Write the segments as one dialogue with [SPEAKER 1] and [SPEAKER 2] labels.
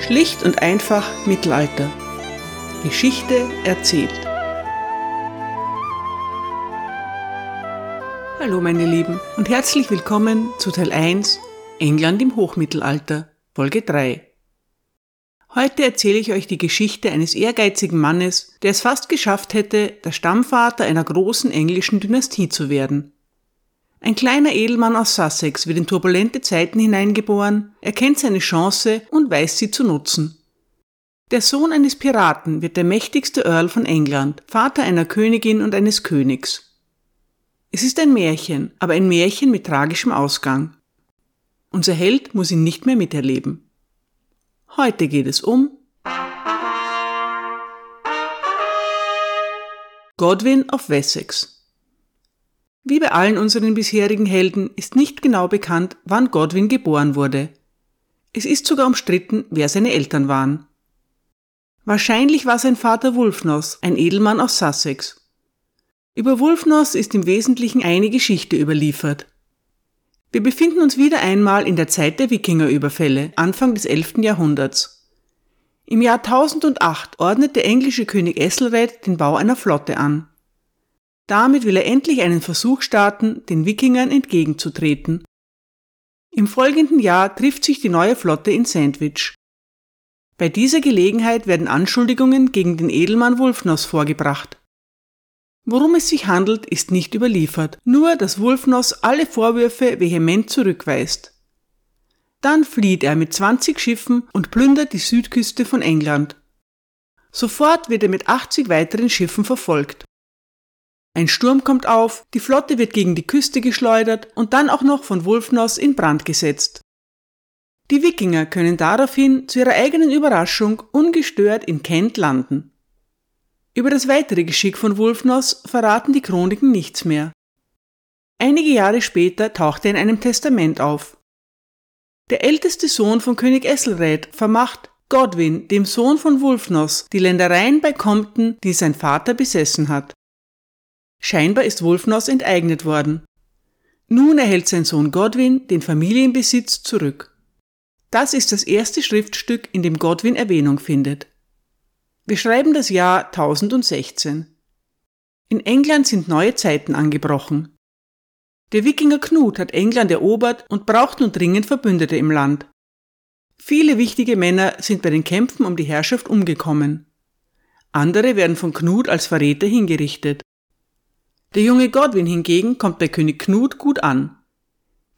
[SPEAKER 1] Schlicht und einfach Mittelalter. Geschichte erzählt. Hallo meine Lieben und herzlich willkommen zu Teil 1 England im Hochmittelalter, Folge 3. Heute erzähle ich euch die Geschichte eines ehrgeizigen Mannes, der es fast geschafft hätte, der Stammvater einer großen englischen Dynastie zu werden. Ein kleiner Edelmann aus Sussex wird in turbulente Zeiten hineingeboren, erkennt seine Chance und weiß sie zu nutzen. Der Sohn eines Piraten wird der mächtigste Earl von England, Vater einer Königin und eines Königs. Es ist ein Märchen, aber ein Märchen mit tragischem Ausgang. Unser Held muss ihn nicht mehr miterleben. Heute geht es um Godwin of Wessex. Wie bei allen unseren bisherigen Helden ist nicht genau bekannt, wann Godwin geboren wurde. Es ist sogar umstritten, wer seine Eltern waren. Wahrscheinlich war sein Vater Wulfnos, ein Edelmann aus Sussex. Über Wulfnos ist im Wesentlichen eine Geschichte überliefert. Wir befinden uns wieder einmal in der Zeit der Wikingerüberfälle, Anfang des 11. Jahrhunderts. Im Jahr 1008 ordnet der englische König Esselred den Bau einer Flotte an. Damit will er endlich einen Versuch starten, den Wikingern entgegenzutreten. Im folgenden Jahr trifft sich die neue Flotte in Sandwich. Bei dieser Gelegenheit werden Anschuldigungen gegen den Edelmann Wulfnos vorgebracht. Worum es sich handelt, ist nicht überliefert, nur dass Wulfnos alle Vorwürfe vehement zurückweist. Dann flieht er mit 20 Schiffen und plündert die Südküste von England. Sofort wird er mit 80 weiteren Schiffen verfolgt. Ein Sturm kommt auf, die Flotte wird gegen die Küste geschleudert und dann auch noch von Wulfnos in Brand gesetzt. Die Wikinger können daraufhin zu ihrer eigenen Überraschung ungestört in Kent landen. Über das weitere Geschick von Wulfnos verraten die Chroniken nichts mehr. Einige Jahre später taucht er in einem Testament auf. Der älteste Sohn von König Esselred vermacht Godwin, dem Sohn von Wulfnos, die Ländereien bei Compton, die sein Vater besessen hat. Scheinbar ist Wulfnos enteignet worden. Nun erhält sein Sohn Godwin den Familienbesitz zurück. Das ist das erste Schriftstück, in dem Godwin Erwähnung findet. Wir schreiben das Jahr 1016. In England sind neue Zeiten angebrochen. Der Wikinger Knut hat England erobert und braucht nun dringend Verbündete im Land. Viele wichtige Männer sind bei den Kämpfen um die Herrschaft umgekommen. Andere werden von Knut als Verräter hingerichtet. Der junge Godwin hingegen kommt bei König Knut gut an.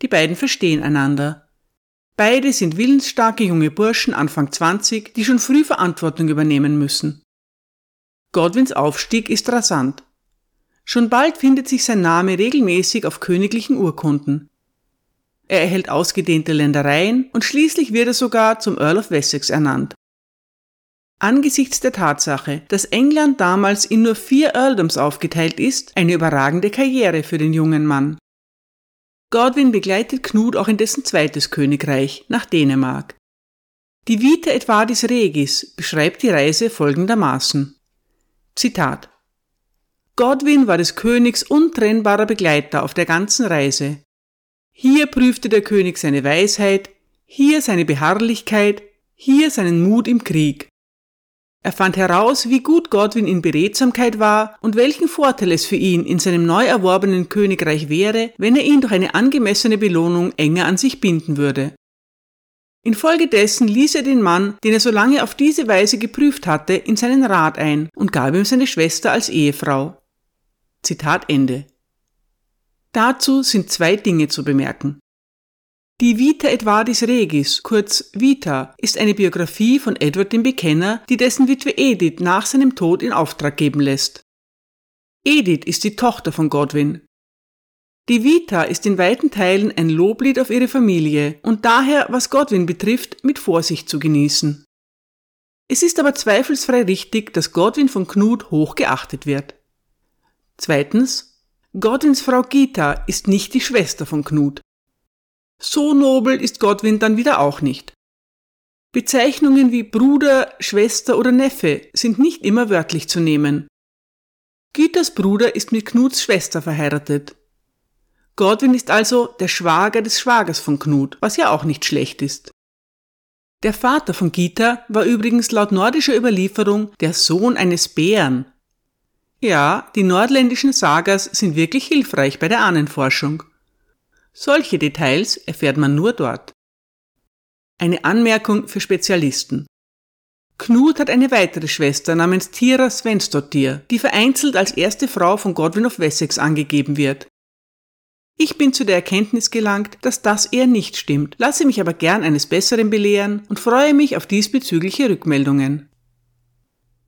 [SPEAKER 1] Die beiden verstehen einander. Beide sind willensstarke junge Burschen Anfang 20, die schon früh Verantwortung übernehmen müssen. Godwins Aufstieg ist rasant. Schon bald findet sich sein Name regelmäßig auf königlichen Urkunden. Er erhält ausgedehnte Ländereien und schließlich wird er sogar zum Earl of Wessex ernannt. Angesichts der Tatsache, dass England damals in nur vier Earldoms aufgeteilt ist, eine überragende Karriere für den jungen Mann. Godwin begleitet Knut auch in dessen zweites Königreich, nach Dänemark. Die Vita Edvardis Regis beschreibt die Reise folgendermaßen. Zitat Godwin war des Königs untrennbarer Begleiter auf der ganzen Reise. Hier prüfte der König seine Weisheit, hier seine Beharrlichkeit, hier seinen Mut im Krieg. Er fand heraus, wie gut Godwin in Beredsamkeit war und welchen Vorteil es für ihn in seinem neu erworbenen Königreich wäre, wenn er ihn durch eine angemessene Belohnung enger an sich binden würde. Infolgedessen ließ er den Mann, den er so lange auf diese Weise geprüft hatte, in seinen Rat ein und gab ihm seine Schwester als Ehefrau. Zitat Ende. Dazu sind zwei Dinge zu bemerken. Die Vita Edvardis Regis, kurz Vita, ist eine Biografie von Edward dem Bekenner, die dessen Witwe Edith nach seinem Tod in Auftrag geben lässt. Edith ist die Tochter von Godwin. Die Vita ist in weiten Teilen ein Loblied auf ihre Familie und daher, was Godwin betrifft, mit Vorsicht zu genießen. Es ist aber zweifelsfrei richtig, dass Godwin von Knut hoch geachtet wird. Zweitens, Godwins Frau Gita ist nicht die Schwester von Knut. So nobel ist Godwin dann wieder auch nicht. Bezeichnungen wie Bruder, Schwester oder Neffe sind nicht immer wörtlich zu nehmen. Gitas Bruder ist mit Knuts Schwester verheiratet. Godwin ist also der Schwager des Schwagers von Knut, was ja auch nicht schlecht ist. Der Vater von Gita war übrigens laut nordischer Überlieferung der Sohn eines Bären. Ja, die nordländischen Sagas sind wirklich hilfreich bei der Ahnenforschung. Solche Details erfährt man nur dort. Eine Anmerkung für Spezialisten. Knut hat eine weitere Schwester namens Tira Svensdottir, die vereinzelt als erste Frau von Godwin of Wessex angegeben wird. Ich bin zu der Erkenntnis gelangt, dass das eher nicht stimmt, lasse mich aber gern eines Besseren belehren und freue mich auf diesbezügliche Rückmeldungen.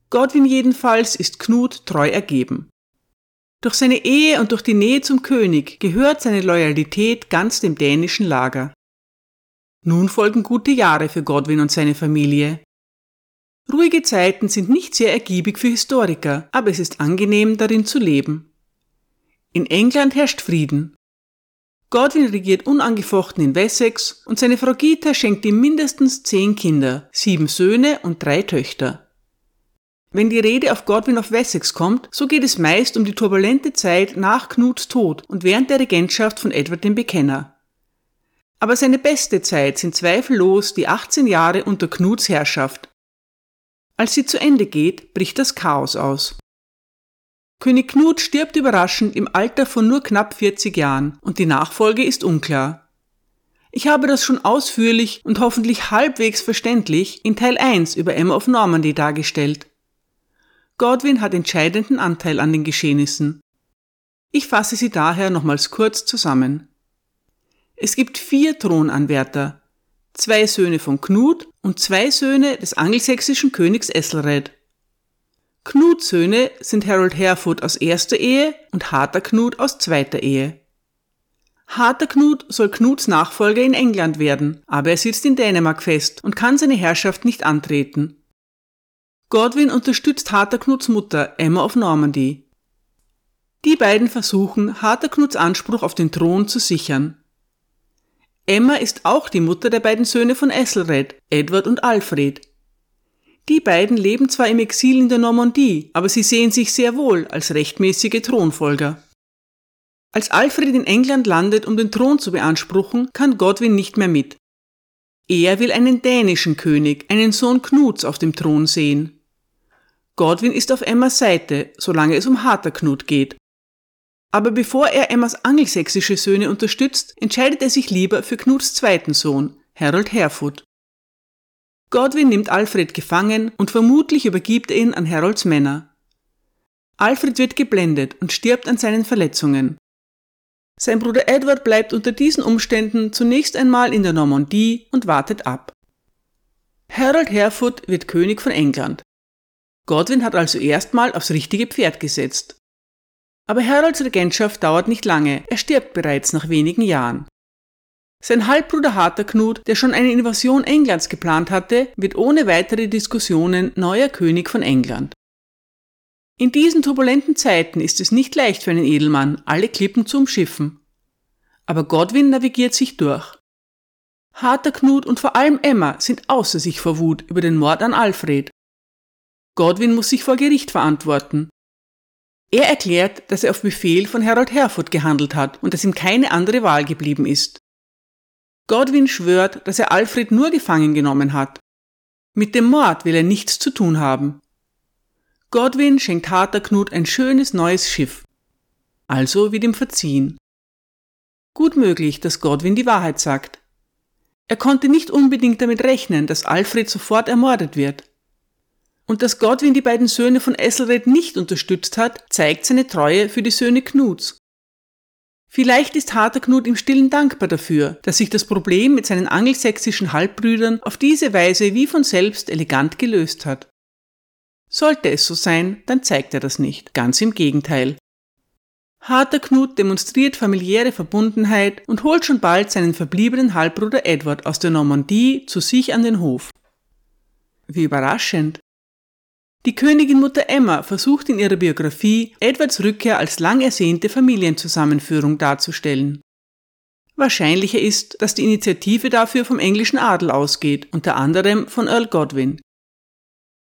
[SPEAKER 1] Godwin jedenfalls ist Knut treu ergeben. Durch seine Ehe und durch die Nähe zum König gehört seine Loyalität ganz dem dänischen Lager. Nun folgen gute Jahre für Godwin und seine Familie. Ruhige Zeiten sind nicht sehr ergiebig für Historiker, aber es ist angenehm, darin zu leben. In England herrscht Frieden. Godwin regiert unangefochten in Wessex und seine Frau Gita schenkt ihm mindestens zehn Kinder, sieben Söhne und drei Töchter. Wenn die Rede auf Godwin of Wessex kommt, so geht es meist um die turbulente Zeit nach Knuts Tod und während der Regentschaft von Edward dem Bekenner. Aber seine beste Zeit sind zweifellos die 18 Jahre unter Knuts Herrschaft. Als sie zu Ende geht, bricht das Chaos aus. König Knut stirbt überraschend im Alter von nur knapp 40 Jahren und die Nachfolge ist unklar. Ich habe das schon ausführlich und hoffentlich halbwegs verständlich in Teil 1 über Emma of Normandy dargestellt. Godwin hat entscheidenden Anteil an den Geschehnissen. Ich fasse sie daher nochmals kurz zusammen. Es gibt vier Thronanwärter, zwei Söhne von Knut und zwei Söhne des angelsächsischen Königs Esselred. Knuts Söhne sind Harold Harefoot aus erster Ehe und Harter Knut aus zweiter Ehe. Harter Knut soll Knuts Nachfolger in England werden, aber er sitzt in Dänemark fest und kann seine Herrschaft nicht antreten. Godwin unterstützt Harter Knuts Mutter Emma of Normandy. Die beiden versuchen, Harter Knuts Anspruch auf den Thron zu sichern. Emma ist auch die Mutter der beiden Söhne von Esselred, Edward und Alfred, die beiden leben zwar im Exil in der Normandie, aber sie sehen sich sehr wohl als rechtmäßige Thronfolger. Als Alfred in England landet, um den Thron zu beanspruchen, kann Godwin nicht mehr mit. Er will einen dänischen König, einen Sohn Knuts, auf dem Thron sehen. Godwin ist auf Emmas Seite, solange es um harter Knut geht. Aber bevor er Emmas angelsächsische Söhne unterstützt, entscheidet er sich lieber für Knuts zweiten Sohn, Harold Harefoot. Godwin nimmt Alfred gefangen und vermutlich übergibt er ihn an Harolds Männer. Alfred wird geblendet und stirbt an seinen Verletzungen. Sein Bruder Edward bleibt unter diesen Umständen zunächst einmal in der Normandie und wartet ab. Harold Harefoot wird König von England. Godwin hat also erstmal aufs richtige Pferd gesetzt. Aber Harolds Regentschaft dauert nicht lange, er stirbt bereits nach wenigen Jahren. Sein Halbbruder Harterknut, der schon eine Invasion Englands geplant hatte, wird ohne weitere Diskussionen neuer König von England. In diesen turbulenten Zeiten ist es nicht leicht für einen Edelmann, alle Klippen zu umschiffen. Aber Godwin navigiert sich durch. Harterknut und vor allem Emma sind außer sich vor Wut über den Mord an Alfred. Godwin muss sich vor Gericht verantworten. Er erklärt, dass er auf Befehl von Harold Hereford gehandelt hat und dass ihm keine andere Wahl geblieben ist. Godwin schwört, dass er Alfred nur gefangen genommen hat. Mit dem Mord will er nichts zu tun haben. Godwin schenkt Harter Knut ein schönes neues Schiff. Also wird ihm verziehen. Gut möglich, dass Godwin die Wahrheit sagt. Er konnte nicht unbedingt damit rechnen, dass Alfred sofort ermordet wird. Und dass Godwin die beiden Söhne von Esselred nicht unterstützt hat, zeigt seine Treue für die Söhne Knuts. Vielleicht ist Harterknut im Stillen dankbar dafür, dass sich das Problem mit seinen angelsächsischen Halbbrüdern auf diese Weise wie von selbst elegant gelöst hat. Sollte es so sein, dann zeigt er das nicht, ganz im Gegenteil. Harterknut demonstriert familiäre Verbundenheit und holt schon bald seinen verbliebenen Halbbruder Edward aus der Normandie zu sich an den Hof. Wie überraschend. Die Königin Mutter Emma versucht in ihrer Biografie, Edwards Rückkehr als lang ersehnte Familienzusammenführung darzustellen. Wahrscheinlicher ist, dass die Initiative dafür vom englischen Adel ausgeht, unter anderem von Earl Godwin.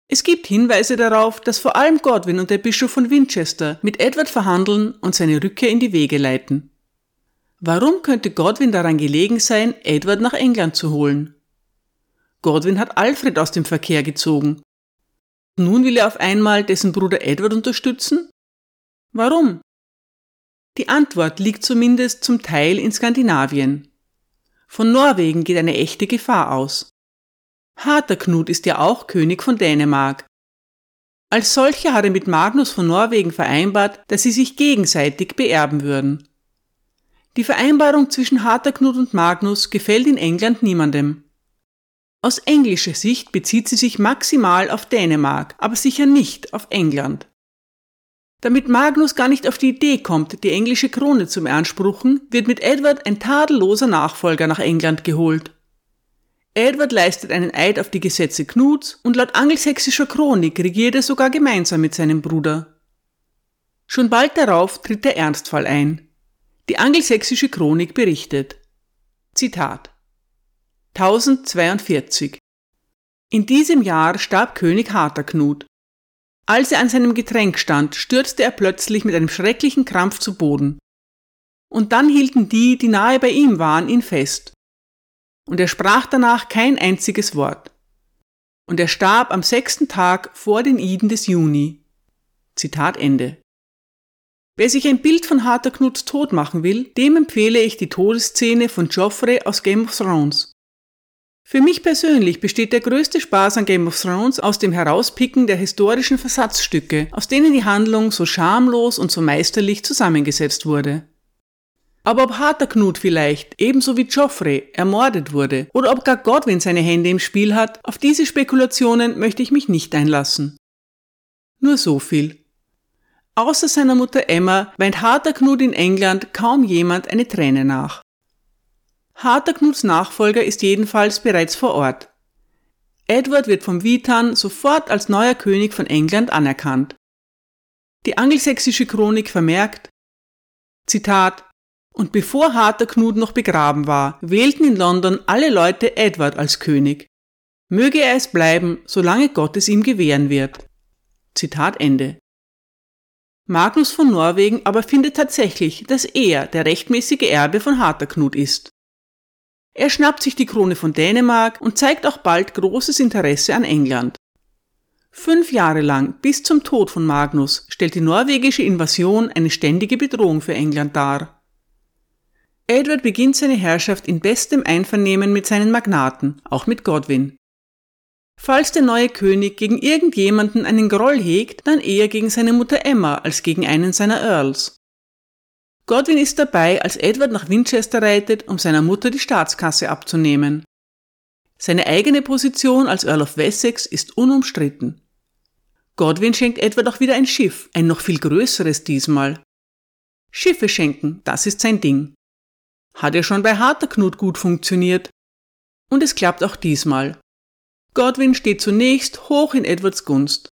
[SPEAKER 1] Es gibt Hinweise darauf, dass vor allem Godwin und der Bischof von Winchester mit Edward verhandeln und seine Rückkehr in die Wege leiten. Warum könnte Godwin daran gelegen sein, Edward nach England zu holen? Godwin hat Alfred aus dem Verkehr gezogen. Nun will er auf einmal dessen Bruder Edward unterstützen? Warum? Die Antwort liegt zumindest zum Teil in Skandinavien. Von Norwegen geht eine echte Gefahr aus. Harterknut ist ja auch König von Dänemark. Als solcher hat er mit Magnus von Norwegen vereinbart, dass sie sich gegenseitig beerben würden. Die Vereinbarung zwischen Harterknut und Magnus gefällt in England niemandem. Aus englischer Sicht bezieht sie sich maximal auf Dänemark, aber sicher nicht auf England. Damit Magnus gar nicht auf die Idee kommt, die englische Krone zu beanspruchen, wird mit Edward ein tadelloser Nachfolger nach England geholt. Edward leistet einen Eid auf die Gesetze Knuts und laut angelsächsischer Chronik regiert er sogar gemeinsam mit seinem Bruder. Schon bald darauf tritt der Ernstfall ein. Die angelsächsische Chronik berichtet. Zitat 1042 In diesem Jahr starb König Harterknut. Als er an seinem Getränk stand, stürzte er plötzlich mit einem schrecklichen Krampf zu Boden. Und dann hielten die, die nahe bei ihm waren, ihn fest und er sprach danach kein einziges Wort. Und er starb am sechsten Tag vor den Iden des Juni. Zitat Ende. Wer sich ein Bild von Harter Knuts Tod machen will, dem empfehle ich die Todesszene von Joffrey aus Game of Thrones. Für mich persönlich besteht der größte Spaß an Game of Thrones aus dem Herauspicken der historischen Versatzstücke, aus denen die Handlung so schamlos und so meisterlich zusammengesetzt wurde. Aber ob Harterknut vielleicht, ebenso wie Joffrey, ermordet wurde oder ob gar Godwin seine Hände im Spiel hat, auf diese Spekulationen möchte ich mich nicht einlassen. Nur so viel. Außer seiner Mutter Emma weint Harterknut in England kaum jemand eine Träne nach. Harterknuts Nachfolger ist jedenfalls bereits vor Ort. Edward wird vom Witan sofort als neuer König von England anerkannt. Die angelsächsische Chronik vermerkt, Zitat, und bevor Harterknut noch begraben war, wählten in London alle Leute Edward als König. Möge er es bleiben, solange Gott es ihm gewähren wird. Zitat Ende. Magnus von Norwegen aber findet tatsächlich, dass er der rechtmäßige Erbe von Harterknut ist. Er schnappt sich die Krone von Dänemark und zeigt auch bald großes Interesse an England. Fünf Jahre lang, bis zum Tod von Magnus, stellt die norwegische Invasion eine ständige Bedrohung für England dar. Edward beginnt seine Herrschaft in bestem Einvernehmen mit seinen Magnaten, auch mit Godwin. Falls der neue König gegen irgendjemanden einen Groll hegt, dann eher gegen seine Mutter Emma als gegen einen seiner Earls. Godwin ist dabei, als Edward nach Winchester reitet, um seiner Mutter die Staatskasse abzunehmen. Seine eigene Position als Earl of Wessex ist unumstritten. Godwin schenkt Edward auch wieder ein Schiff, ein noch viel größeres diesmal. Schiffe schenken, das ist sein Ding. Hat ja schon bei Harterknut gut funktioniert. Und es klappt auch diesmal. Godwin steht zunächst hoch in Edwards Gunst.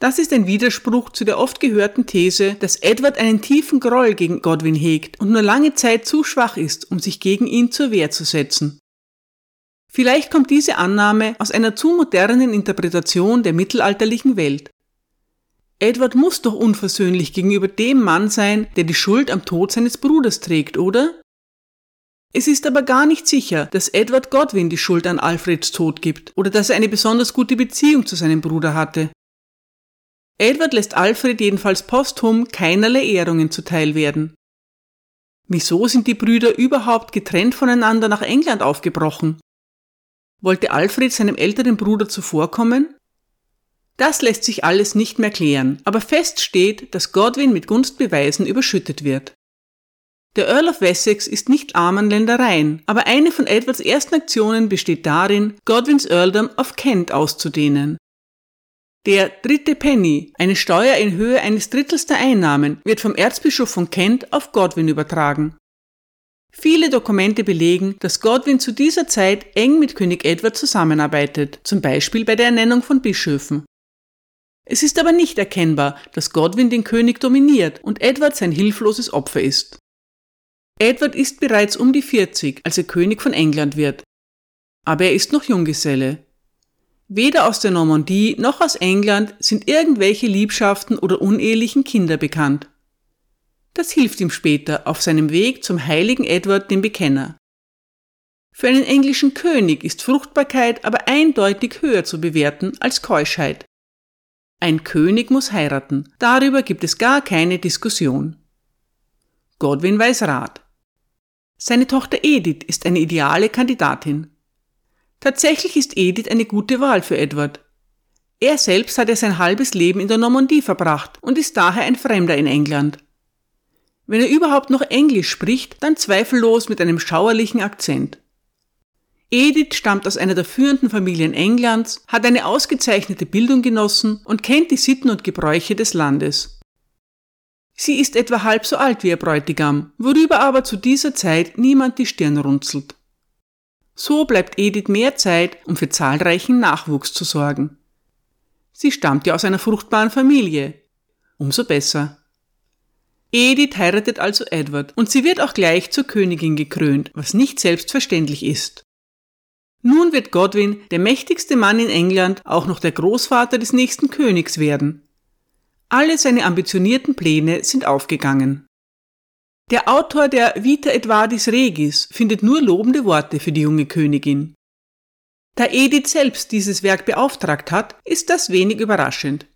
[SPEAKER 1] Das ist ein Widerspruch zu der oft gehörten These, dass Edward einen tiefen Groll gegen Godwin hegt und nur lange Zeit zu schwach ist, um sich gegen ihn zur Wehr zu setzen. Vielleicht kommt diese Annahme aus einer zu modernen Interpretation der mittelalterlichen Welt. Edward muss doch unversöhnlich gegenüber dem Mann sein, der die Schuld am Tod seines Bruders trägt, oder? Es ist aber gar nicht sicher, dass Edward Godwin die Schuld an Alfreds Tod gibt oder dass er eine besonders gute Beziehung zu seinem Bruder hatte. Edward lässt Alfred jedenfalls posthum keinerlei Ehrungen zuteil werden. Wieso sind die Brüder überhaupt getrennt voneinander nach England aufgebrochen? Wollte Alfred seinem älteren Bruder zuvorkommen? Das lässt sich alles nicht mehr klären, aber fest steht, dass Godwin mit Gunstbeweisen überschüttet wird. Der Earl of Wessex ist nicht arm an Ländereien, aber eine von Edwards ersten Aktionen besteht darin, Godwins Earldom auf Kent auszudehnen. Der dritte Penny, eine Steuer in Höhe eines Drittels der Einnahmen, wird vom Erzbischof von Kent auf Godwin übertragen. Viele Dokumente belegen, dass Godwin zu dieser Zeit eng mit König Edward zusammenarbeitet, zum Beispiel bei der Ernennung von Bischöfen. Es ist aber nicht erkennbar, dass Godwin den König dominiert und Edward sein hilfloses Opfer ist. Edward ist bereits um die 40, als er König von England wird. Aber er ist noch Junggeselle. Weder aus der Normandie noch aus England sind irgendwelche Liebschaften oder unehelichen Kinder bekannt. Das hilft ihm später auf seinem Weg zum heiligen Edward dem Bekenner. Für einen englischen König ist Fruchtbarkeit aber eindeutig höher zu bewerten als Keuschheit. Ein König muss heiraten, darüber gibt es gar keine Diskussion. Godwin weiß Rat. Seine Tochter Edith ist eine ideale Kandidatin. Tatsächlich ist Edith eine gute Wahl für Edward. Er selbst hat ja sein halbes Leben in der Normandie verbracht und ist daher ein Fremder in England. Wenn er überhaupt noch Englisch spricht, dann zweifellos mit einem schauerlichen Akzent. Edith stammt aus einer der führenden Familien Englands, hat eine ausgezeichnete Bildung genossen und kennt die Sitten und Gebräuche des Landes. Sie ist etwa halb so alt wie ihr Bräutigam, worüber aber zu dieser Zeit niemand die Stirn runzelt. So bleibt Edith mehr Zeit, um für zahlreichen Nachwuchs zu sorgen. Sie stammt ja aus einer fruchtbaren Familie. Umso besser. Edith heiratet also Edward und sie wird auch gleich zur Königin gekrönt, was nicht selbstverständlich ist. Nun wird Godwin, der mächtigste Mann in England, auch noch der Großvater des nächsten Königs werden. Alle seine ambitionierten Pläne sind aufgegangen. Der Autor der Vita Edvardis Regis findet nur lobende Worte für die junge Königin. Da Edith selbst dieses Werk beauftragt hat, ist das wenig überraschend.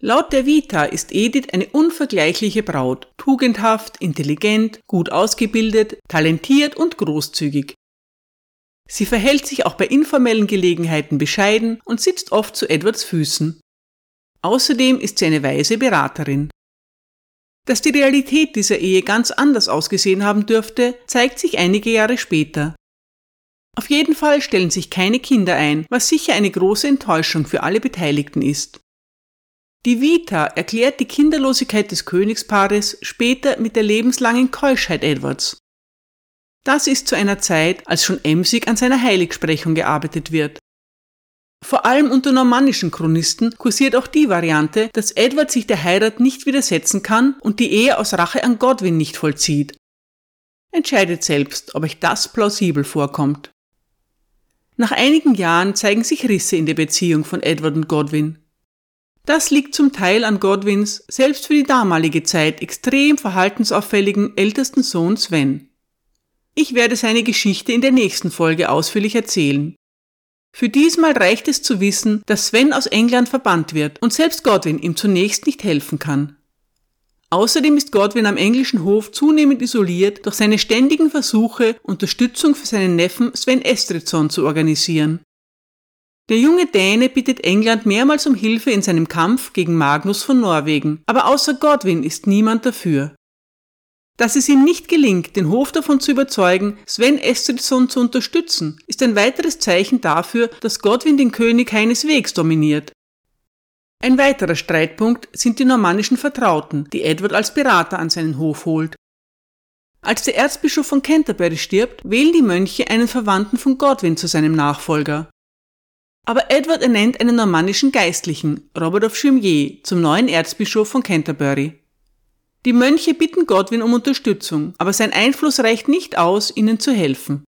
[SPEAKER 1] Laut der Vita ist Edith eine unvergleichliche Braut, tugendhaft, intelligent, gut ausgebildet, talentiert und großzügig. Sie verhält sich auch bei informellen Gelegenheiten bescheiden und sitzt oft zu Edwards Füßen. Außerdem ist sie eine weise Beraterin. Dass die Realität dieser Ehe ganz anders ausgesehen haben dürfte, zeigt sich einige Jahre später. Auf jeden Fall stellen sich keine Kinder ein, was sicher eine große Enttäuschung für alle Beteiligten ist. Die Vita erklärt die Kinderlosigkeit des Königspaares später mit der lebenslangen Keuschheit Edwards. Das ist zu einer Zeit, als schon emsig an seiner Heiligsprechung gearbeitet wird. Vor allem unter normannischen Chronisten kursiert auch die Variante, dass Edward sich der Heirat nicht widersetzen kann und die Ehe aus Rache an Godwin nicht vollzieht. Entscheidet selbst, ob euch das plausibel vorkommt. Nach einigen Jahren zeigen sich Risse in der Beziehung von Edward und Godwin. Das liegt zum Teil an Godwins, selbst für die damalige Zeit extrem verhaltensauffälligen ältesten Sohn Sven. Ich werde seine Geschichte in der nächsten Folge ausführlich erzählen. Für diesmal reicht es zu wissen, dass Sven aus England verbannt wird und selbst Godwin ihm zunächst nicht helfen kann. Außerdem ist Godwin am englischen Hof zunehmend isoliert durch seine ständigen Versuche, Unterstützung für seinen Neffen Sven Estridsson zu organisieren. Der junge Däne bittet England mehrmals um Hilfe in seinem Kampf gegen Magnus von Norwegen, aber außer Godwin ist niemand dafür. Dass es ihm nicht gelingt, den Hof davon zu überzeugen, Sven Estridsson zu unterstützen, ist ein weiteres Zeichen dafür, dass Godwin den König keineswegs dominiert. Ein weiterer Streitpunkt sind die normannischen Vertrauten, die Edward als Berater an seinen Hof holt. Als der Erzbischof von Canterbury stirbt, wählen die Mönche einen Verwandten von Godwin zu seinem Nachfolger. Aber Edward ernennt einen normannischen Geistlichen, Robert of Jumier, zum neuen Erzbischof von Canterbury. Die Mönche bitten Godwin um Unterstützung, aber sein Einfluss reicht nicht aus, ihnen zu helfen.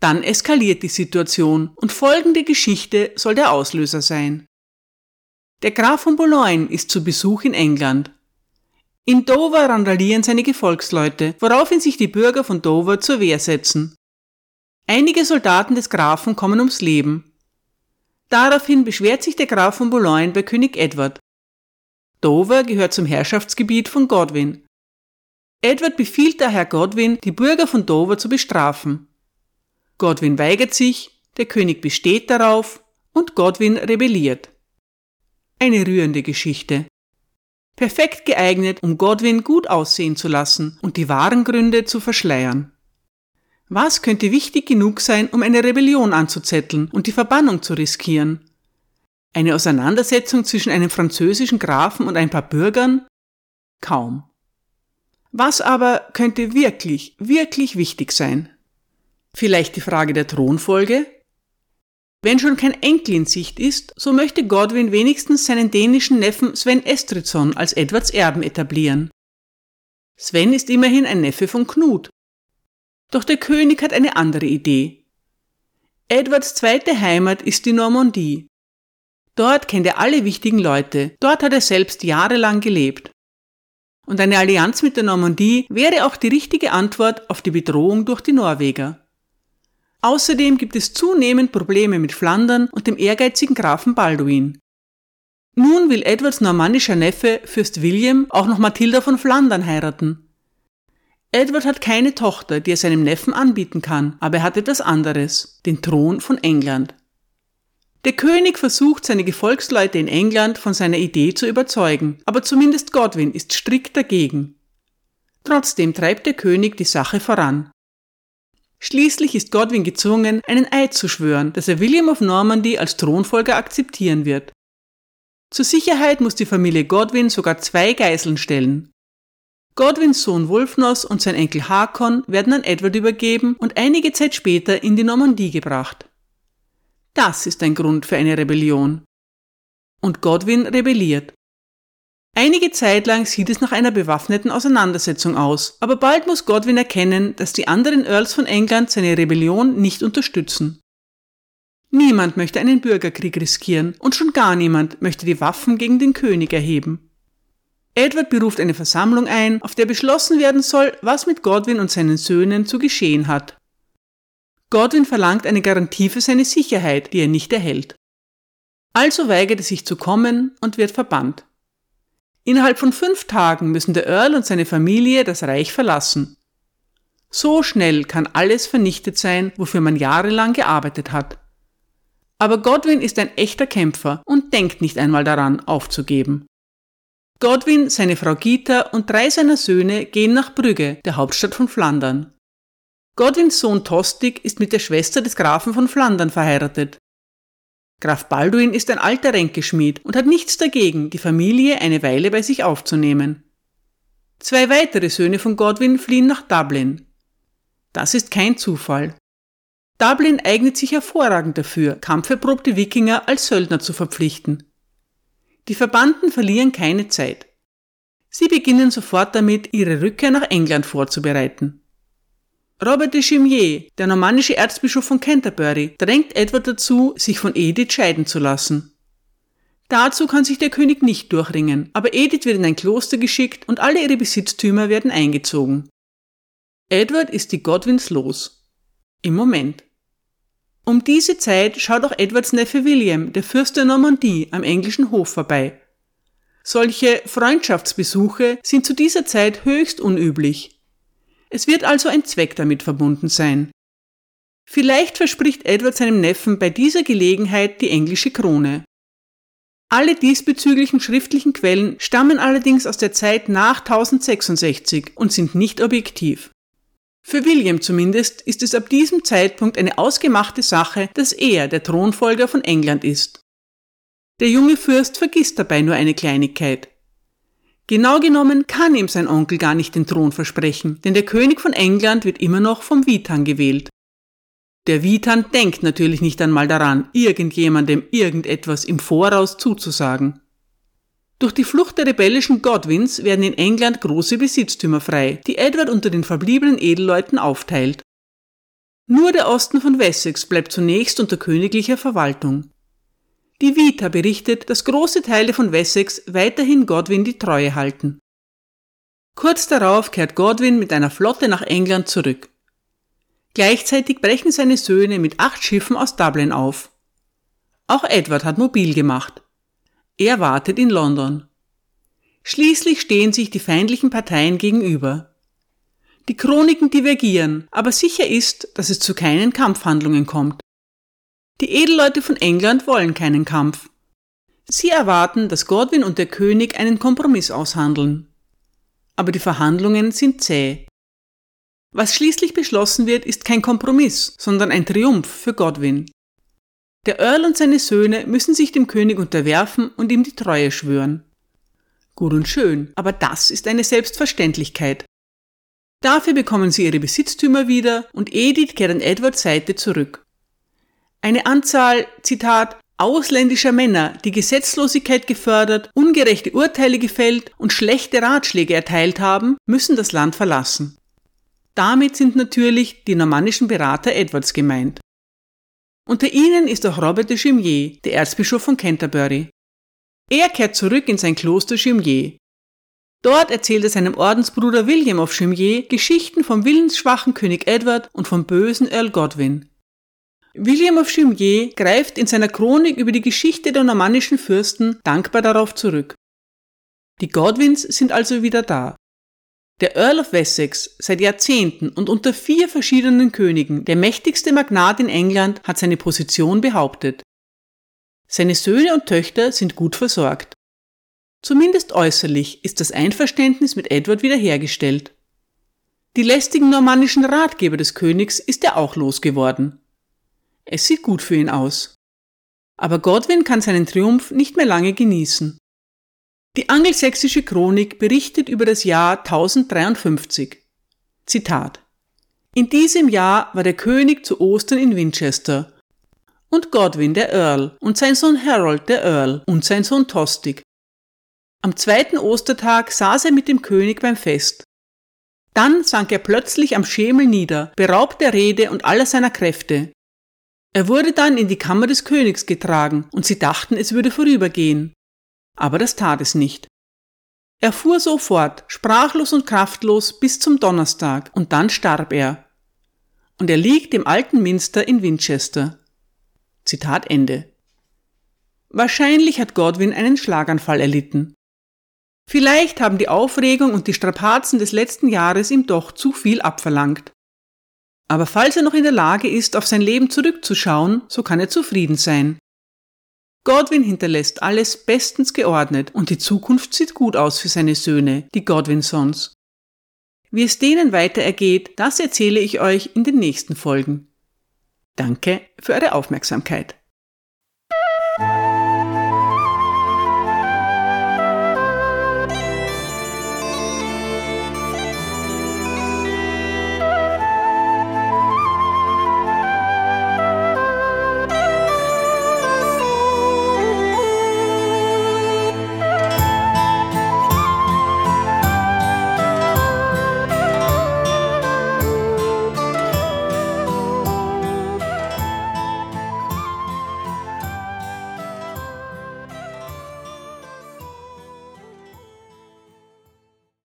[SPEAKER 1] Dann eskaliert die Situation und folgende Geschichte soll der Auslöser sein. Der Graf von Boulogne ist zu Besuch in England. In Dover randalieren seine Gefolgsleute, woraufhin sich die Bürger von Dover zur Wehr setzen. Einige Soldaten des Grafen kommen ums Leben, Daraufhin beschwert sich der Graf von Boulogne bei König Edward. Dover gehört zum Herrschaftsgebiet von Godwin. Edward befiehlt daher Godwin, die Bürger von Dover zu bestrafen. Godwin weigert sich, der König besteht darauf und Godwin rebelliert. Eine rührende Geschichte. Perfekt geeignet, um Godwin gut aussehen zu lassen und die wahren Gründe zu verschleiern. Was könnte wichtig genug sein, um eine Rebellion anzuzetteln und die Verbannung zu riskieren? Eine Auseinandersetzung zwischen einem französischen Grafen und ein paar Bürgern? Kaum. Was aber könnte wirklich, wirklich wichtig sein? Vielleicht die Frage der Thronfolge? Wenn schon kein Enkel in Sicht ist, so möchte Godwin wenigstens seinen dänischen Neffen Sven Estridsson als Edwards Erben etablieren. Sven ist immerhin ein Neffe von Knut doch der König hat eine andere Idee. Edwards zweite Heimat ist die Normandie. Dort kennt er alle wichtigen Leute, dort hat er selbst jahrelang gelebt. Und eine Allianz mit der Normandie wäre auch die richtige Antwort auf die Bedrohung durch die Norweger. Außerdem gibt es zunehmend Probleme mit Flandern und dem ehrgeizigen Grafen Balduin. Nun will Edwards normannischer Neffe, Fürst William, auch noch Mathilda von Flandern heiraten. Edward hat keine Tochter, die er seinem Neffen anbieten kann, aber er hat etwas anderes, den Thron von England. Der König versucht, seine Gefolgsleute in England von seiner Idee zu überzeugen, aber zumindest Godwin ist strikt dagegen. Trotzdem treibt der König die Sache voran. Schließlich ist Godwin gezwungen, einen Eid zu schwören, dass er William of Normandy als Thronfolger akzeptieren wird. Zur Sicherheit muss die Familie Godwin sogar zwei Geiseln stellen. Godwins Sohn Wulfnos und sein Enkel Hakon werden an Edward übergeben und einige Zeit später in die Normandie gebracht. Das ist ein Grund für eine Rebellion. Und Godwin rebelliert. Einige Zeit lang sieht es nach einer bewaffneten Auseinandersetzung aus, aber bald muss Godwin erkennen, dass die anderen Earls von England seine Rebellion nicht unterstützen. Niemand möchte einen Bürgerkrieg riskieren und schon gar niemand möchte die Waffen gegen den König erheben. Edward beruft eine Versammlung ein, auf der beschlossen werden soll, was mit Godwin und seinen Söhnen zu geschehen hat. Godwin verlangt eine Garantie für seine Sicherheit, die er nicht erhält. Also weigert er sich zu kommen und wird verbannt. Innerhalb von fünf Tagen müssen der Earl und seine Familie das Reich verlassen. So schnell kann alles vernichtet sein, wofür man jahrelang gearbeitet hat. Aber Godwin ist ein echter Kämpfer und denkt nicht einmal daran, aufzugeben. Godwin, seine Frau Gita und drei seiner Söhne gehen nach Brügge, der Hauptstadt von Flandern. Godwins Sohn Tostig ist mit der Schwester des Grafen von Flandern verheiratet. Graf Balduin ist ein alter Ränkeschmied und hat nichts dagegen, die Familie eine Weile bei sich aufzunehmen. Zwei weitere Söhne von Godwin fliehen nach Dublin. Das ist kein Zufall. Dublin eignet sich hervorragend dafür, kampferprobte Wikinger als Söldner zu verpflichten. Die Verbanden verlieren keine Zeit. Sie beginnen sofort damit, ihre Rückkehr nach England vorzubereiten. Robert de Chimier, der normannische Erzbischof von Canterbury, drängt Edward dazu, sich von Edith scheiden zu lassen. Dazu kann sich der König nicht durchringen, aber Edith wird in ein Kloster geschickt und alle ihre Besitztümer werden eingezogen. Edward ist die Godwins los. Im Moment. Um diese Zeit schaut auch Edwards Neffe William, der Fürst der Normandie, am englischen Hof vorbei. Solche Freundschaftsbesuche sind zu dieser Zeit höchst unüblich. Es wird also ein Zweck damit verbunden sein. Vielleicht verspricht Edward seinem Neffen bei dieser Gelegenheit die englische Krone. Alle diesbezüglichen schriftlichen Quellen stammen allerdings aus der Zeit nach 1066 und sind nicht objektiv. Für William zumindest ist es ab diesem Zeitpunkt eine ausgemachte Sache, dass er der Thronfolger von England ist. Der junge Fürst vergisst dabei nur eine Kleinigkeit. Genau genommen kann ihm sein Onkel gar nicht den Thron versprechen, denn der König von England wird immer noch vom Witan gewählt. Der Witan denkt natürlich nicht einmal daran, irgendjemandem irgendetwas im Voraus zuzusagen. Durch die Flucht der rebellischen Godwins werden in England große Besitztümer frei, die Edward unter den verbliebenen Edelleuten aufteilt. Nur der Osten von Wessex bleibt zunächst unter königlicher Verwaltung. Die Vita berichtet, dass große Teile von Wessex weiterhin Godwin die Treue halten. Kurz darauf kehrt Godwin mit einer Flotte nach England zurück. Gleichzeitig brechen seine Söhne mit acht Schiffen aus Dublin auf. Auch Edward hat mobil gemacht. Er wartet in London. Schließlich stehen sich die feindlichen Parteien gegenüber. Die Chroniken divergieren, aber sicher ist, dass es zu keinen Kampfhandlungen kommt. Die Edelleute von England wollen keinen Kampf. Sie erwarten, dass Godwin und der König einen Kompromiss aushandeln. Aber die Verhandlungen sind zäh. Was schließlich beschlossen wird, ist kein Kompromiss, sondern ein Triumph für Godwin. Der Earl und seine Söhne müssen sich dem König unterwerfen und ihm die Treue schwören. Gut und schön, aber das ist eine Selbstverständlichkeit. Dafür bekommen sie ihre Besitztümer wieder und Edith kehrt an Edwards Seite zurück. Eine Anzahl, Zitat, ausländischer Männer, die Gesetzlosigkeit gefördert, ungerechte Urteile gefällt und schlechte Ratschläge erteilt haben, müssen das Land verlassen. Damit sind natürlich die normannischen Berater Edwards gemeint. Unter ihnen ist auch Robert de Chimier, der Erzbischof von Canterbury. Er kehrt zurück in sein Kloster Chimier. Dort erzählt er seinem Ordensbruder William of Chimier Geschichten vom willensschwachen König Edward und vom bösen Earl Godwin. William of Jumier greift in seiner Chronik über die Geschichte der normannischen Fürsten dankbar darauf zurück. Die Godwins sind also wieder da. Der Earl of Wessex, seit Jahrzehnten und unter vier verschiedenen Königen der mächtigste Magnat in England, hat seine Position behauptet. Seine Söhne und Töchter sind gut versorgt. Zumindest äußerlich ist das Einverständnis mit Edward wiederhergestellt. Die lästigen normannischen Ratgeber des Königs ist er auch losgeworden. Es sieht gut für ihn aus. Aber Godwin kann seinen Triumph nicht mehr lange genießen. Die angelsächsische Chronik berichtet über das Jahr 1053. Zitat. In diesem Jahr war der König zu Ostern in Winchester und Godwin der Earl und sein Sohn Harold der Earl und sein Sohn Tostig. Am zweiten Ostertag saß er mit dem König beim Fest. Dann sank er plötzlich am Schemel nieder, beraubt der Rede und aller seiner Kräfte. Er wurde dann in die Kammer des Königs getragen, und sie dachten, es würde vorübergehen aber das tat es nicht. Er fuhr so fort, sprachlos und kraftlos bis zum Donnerstag, und dann starb er. Und er liegt im alten Minster in Winchester. Zitat Ende. Wahrscheinlich hat Godwin einen Schlaganfall erlitten. Vielleicht haben die Aufregung und die Strapazen des letzten Jahres ihm doch zu viel abverlangt. Aber falls er noch in der Lage ist, auf sein Leben zurückzuschauen, so kann er zufrieden sein. Godwin hinterlässt alles bestens geordnet und die Zukunft sieht gut aus für seine Söhne, die Godwinsons. Wie es denen weiter ergeht, das erzähle ich euch in den nächsten Folgen. Danke für eure Aufmerksamkeit.